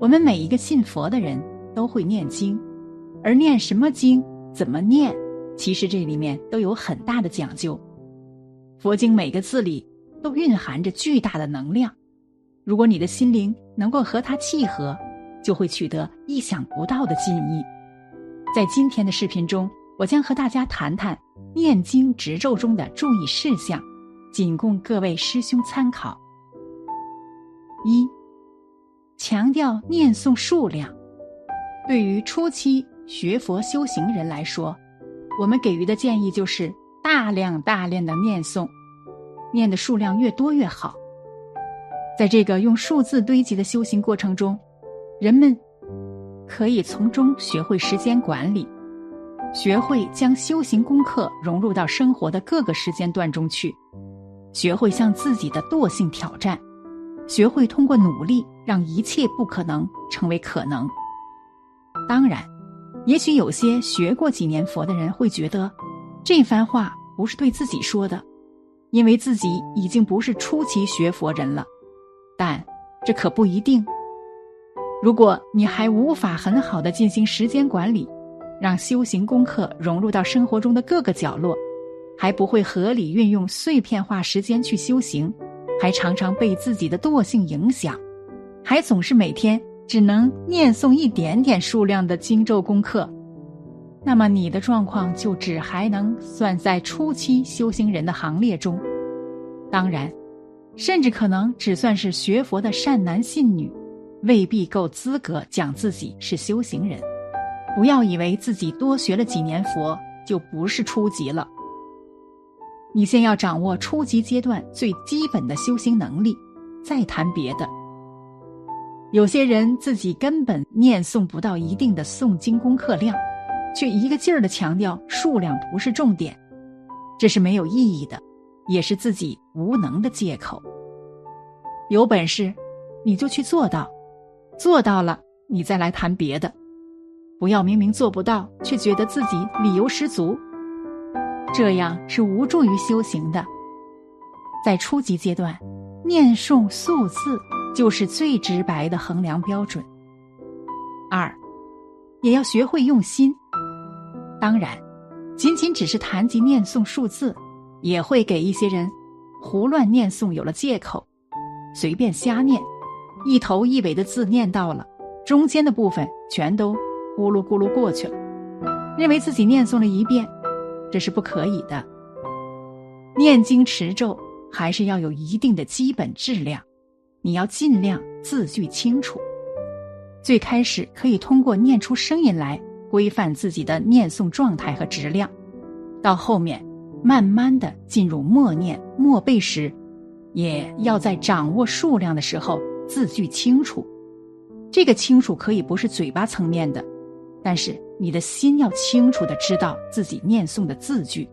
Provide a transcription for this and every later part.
我们每一个信佛的人都会念经，而念什么经、怎么念，其实这里面都有很大的讲究。佛经每个字里都蕴含着巨大的能量，如果你的心灵能够和它契合，就会取得意想不到的进益。在今天的视频中，我将和大家谈谈念经执咒中的注意事项，仅供各位师兄参考。一、强调念诵数量。对于初期学佛修行人来说，我们给予的建议就是大量大量的念诵，念的数量越多越好。在这个用数字堆积的修行过程中，人们可以从中学会时间管理。学会将修行功课融入到生活的各个时间段中去，学会向自己的惰性挑战，学会通过努力让一切不可能成为可能。当然，也许有些学过几年佛的人会觉得，这番话不是对自己说的，因为自己已经不是初期学佛人了。但这可不一定。如果你还无法很好的进行时间管理，让修行功课融入到生活中的各个角落，还不会合理运用碎片化时间去修行，还常常被自己的惰性影响，还总是每天只能念诵一点点数量的经咒功课，那么你的状况就只还能算在初期修行人的行列中。当然，甚至可能只算是学佛的善男信女，未必够资格讲自己是修行人。不要以为自己多学了几年佛就不是初级了。你先要掌握初级阶段最基本的修行能力，再谈别的。有些人自己根本念诵不到一定的诵经功课量，却一个劲儿的强调数量不是重点，这是没有意义的，也是自己无能的借口。有本事，你就去做到，做到了，你再来谈别的。不要明明做不到，却觉得自己理由十足，这样是无助于修行的。在初级阶段，念诵数字就是最直白的衡量标准。二，也要学会用心。当然，仅仅只是谈及念诵数字，也会给一些人胡乱念诵有了借口，随便瞎念，一头一尾的字念到了，中间的部分全都。咕噜咕噜过去了，认为自己念诵了一遍，这是不可以的。念经持咒还是要有一定的基本质量，你要尽量字句清楚。最开始可以通过念出声音来规范自己的念诵状态和质量，到后面慢慢的进入默念默背时，也要在掌握数量的时候字句清楚。这个清楚可以不是嘴巴层面的。但是你的心要清楚的知道自己念诵的字句，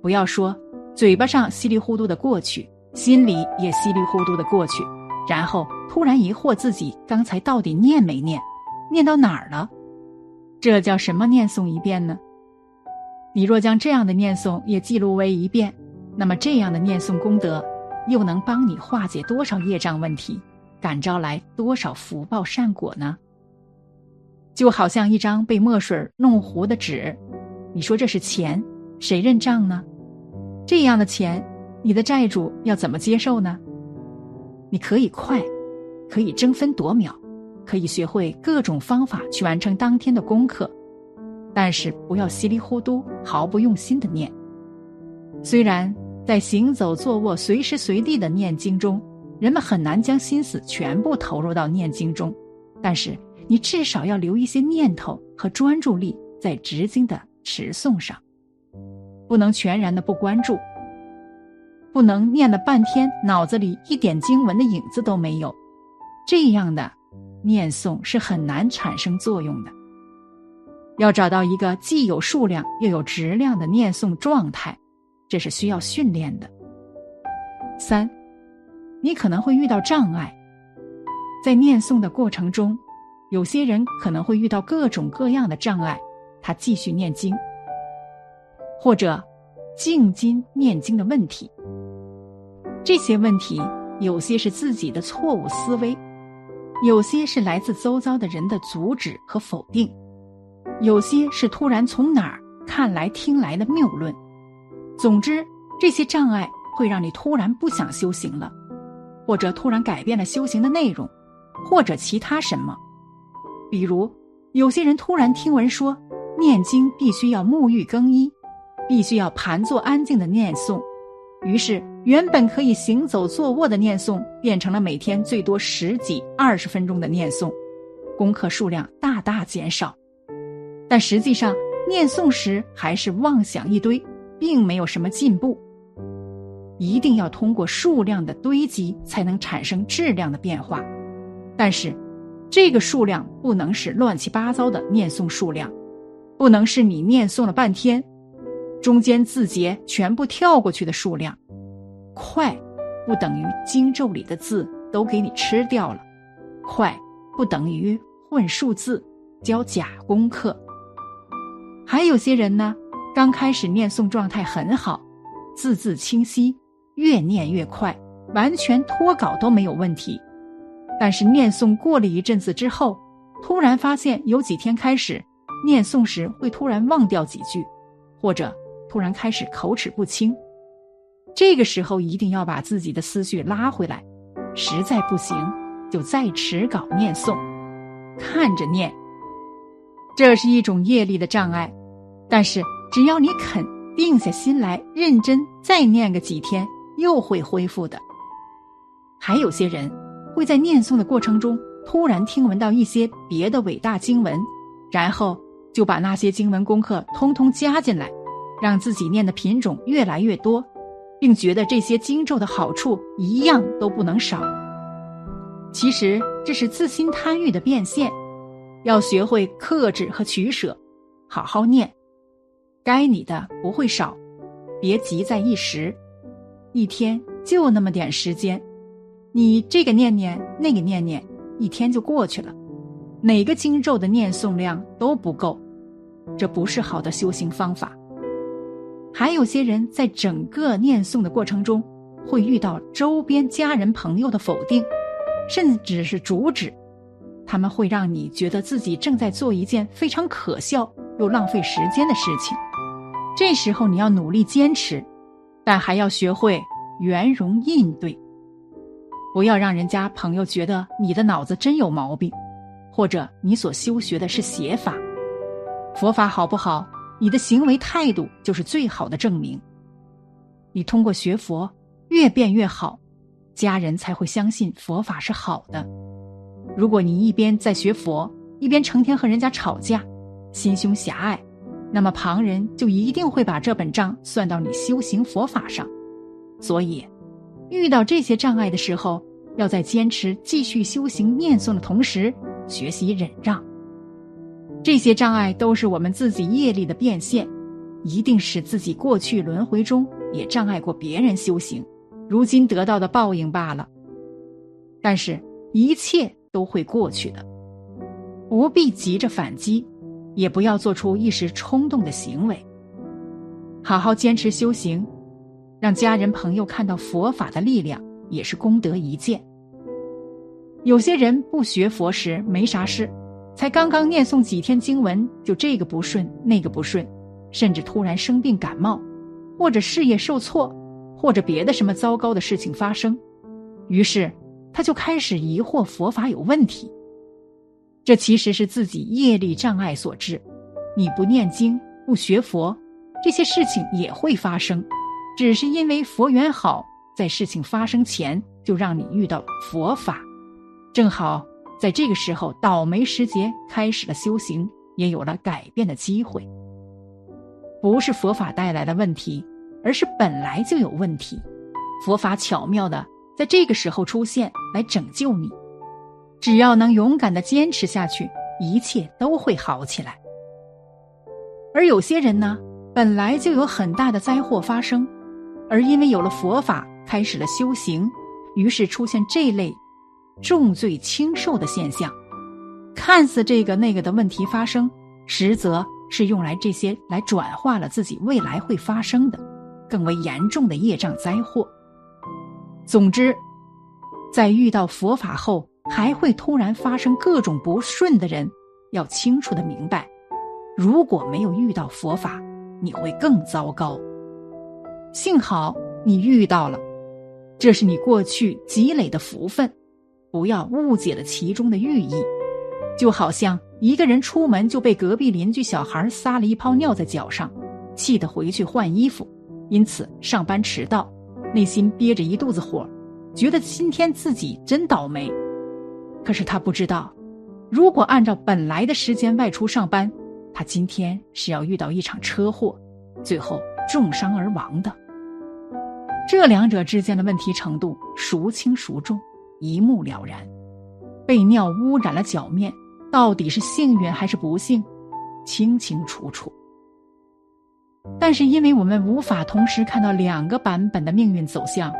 不要说嘴巴上稀里糊涂的过去，心里也稀里糊涂的过去，然后突然疑惑自己刚才到底念没念，念到哪儿了？这叫什么念诵一遍呢？你若将这样的念诵也记录为一遍，那么这样的念诵功德，又能帮你化解多少业障问题，感召来多少福报善果呢？就好像一张被墨水弄糊的纸，你说这是钱，谁认账呢？这样的钱，你的债主要怎么接受呢？你可以快，可以争分夺秒，可以学会各种方法去完成当天的功课，但是不要稀里糊涂、毫不用心的念。虽然在行走、坐卧、随时随地的念经中，人们很难将心思全部投入到念经中，但是。你至少要留一些念头和专注力在执经的持诵上，不能全然的不关注，不能念了半天脑子里一点经文的影子都没有，这样的念诵是很难产生作用的。要找到一个既有数量又有质量的念诵状态，这是需要训练的。三，你可能会遇到障碍，在念诵的过程中。有些人可能会遇到各种各样的障碍，他继续念经，或者静经念经的问题。这些问题有些是自己的错误思维，有些是来自周遭的人的阻止和否定，有些是突然从哪儿看来听来的谬论。总之，这些障碍会让你突然不想修行了，或者突然改变了修行的内容，或者其他什么。比如，有些人突然听闻说，念经必须要沐浴更衣，必须要盘坐安静的念诵。于是，原本可以行走、坐卧的念诵，变成了每天最多十几、二十分钟的念诵，功课数量大大减少。但实际上，念诵时还是妄想一堆，并没有什么进步。一定要通过数量的堆积，才能产生质量的变化。但是，这个数量不能是乱七八糟的念诵数量，不能是你念诵了半天。中间字节全部跳过去的数量，快不等于经咒里的字都给你吃掉了，快不等于混数字教假功课。还有些人呢，刚开始念诵状态很好，字字清晰，越念越快，完全脱稿都没有问题。但是念诵过了一阵子之后，突然发现有几天开始念诵时会突然忘掉几句，或者。突然开始口齿不清，这个时候一定要把自己的思绪拉回来，实在不行就再持稿念诵，看着念。这是一种业力的障碍，但是只要你肯定下心来，认真再念个几天，又会恢复的。还有些人会在念诵的过程中突然听闻到一些别的伟大经文，然后就把那些经文功课通通加进来。让自己念的品种越来越多，并觉得这些经咒的好处一样都不能少。其实这是自心贪欲的变现，要学会克制和取舍，好好念。该你的不会少，别急在一时。一天就那么点时间，你这个念念，那个念念，一天就过去了。哪个经咒的念诵量都不够，这不是好的修行方法。还有些人在整个念诵的过程中，会遇到周边家人朋友的否定，甚至是阻止，他们会让你觉得自己正在做一件非常可笑又浪费时间的事情。这时候你要努力坚持，但还要学会圆融应对，不要让人家朋友觉得你的脑子真有毛病，或者你所修学的是邪法。佛法好不好？你的行为态度就是最好的证明。你通过学佛越变越好，家人才会相信佛法是好的。如果你一边在学佛，一边成天和人家吵架，心胸狭隘，那么旁人就一定会把这本账算到你修行佛法上。所以，遇到这些障碍的时候，要在坚持继续修行念诵的同时，学习忍让。这些障碍都是我们自己业力的变现，一定是自己过去轮回中也障碍过别人修行，如今得到的报应罢了。但是，一切都会过去的，不必急着反击，也不要做出一时冲动的行为。好好坚持修行，让家人朋友看到佛法的力量，也是功德一件。有些人不学佛时没啥事。才刚刚念诵几天经文，就这个不顺那个不顺，甚至突然生病感冒，或者事业受挫，或者别的什么糟糕的事情发生，于是他就开始疑惑佛法有问题。这其实是自己业力障碍所致。你不念经不学佛，这些事情也会发生，只是因为佛缘好，在事情发生前就让你遇到佛法，正好。在这个时候，倒霉时节开始了修行，也有了改变的机会。不是佛法带来的问题，而是本来就有问题。佛法巧妙的在这个时候出现，来拯救你。只要能勇敢的坚持下去，一切都会好起来。而有些人呢，本来就有很大的灾祸发生，而因为有了佛法，开始了修行，于是出现这类。重罪轻受的现象，看似这个那个的问题发生，实则是用来这些来转化了自己未来会发生的更为严重的业障灾祸。总之，在遇到佛法后，还会突然发生各种不顺的人，要清楚的明白，如果没有遇到佛法，你会更糟糕。幸好你遇到了，这是你过去积累的福分，不要误解了其中的寓意。就好像一个人出门就被隔壁邻居小孩撒了一泡尿在脚上，气得回去换衣服，因此上班迟到，内心憋着一肚子火，觉得今天自己真倒霉。可是他不知道，如果按照本来的时间外出上班，他今天是要遇到一场车祸，最后重伤而亡的。这两者之间的问题程度孰轻孰重，一目了然。被尿污染了脚面。到底是幸运还是不幸，清清楚楚。但是，因为我们无法同时看到两个版本的命运走向，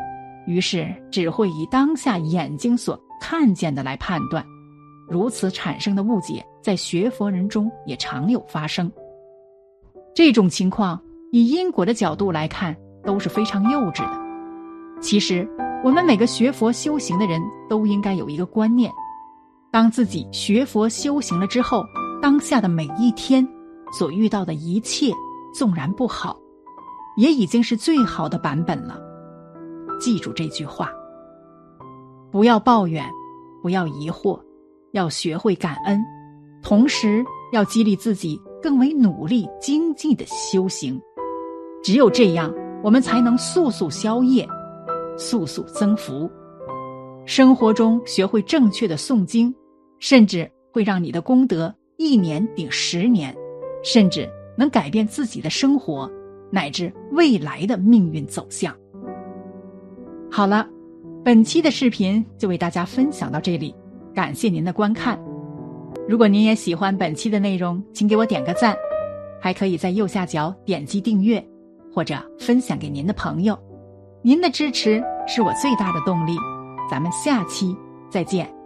于是只会以当下眼睛所看见的来判断。如此产生的误解，在学佛人中也常有发生。这种情况，以因果的角度来看，都是非常幼稚的。其实，我们每个学佛修行的人都应该有一个观念。当自己学佛修行了之后，当下的每一天所遇到的一切，纵然不好，也已经是最好的版本了。记住这句话：不要抱怨，不要疑惑，要学会感恩，同时要激励自己更为努力精进的修行。只有这样，我们才能速速消业，速速增福。生活中学会正确的诵经。甚至会让你的功德一年顶十年，甚至能改变自己的生活，乃至未来的命运走向。好了，本期的视频就为大家分享到这里，感谢您的观看。如果您也喜欢本期的内容，请给我点个赞，还可以在右下角点击订阅，或者分享给您的朋友。您的支持是我最大的动力。咱们下期再见。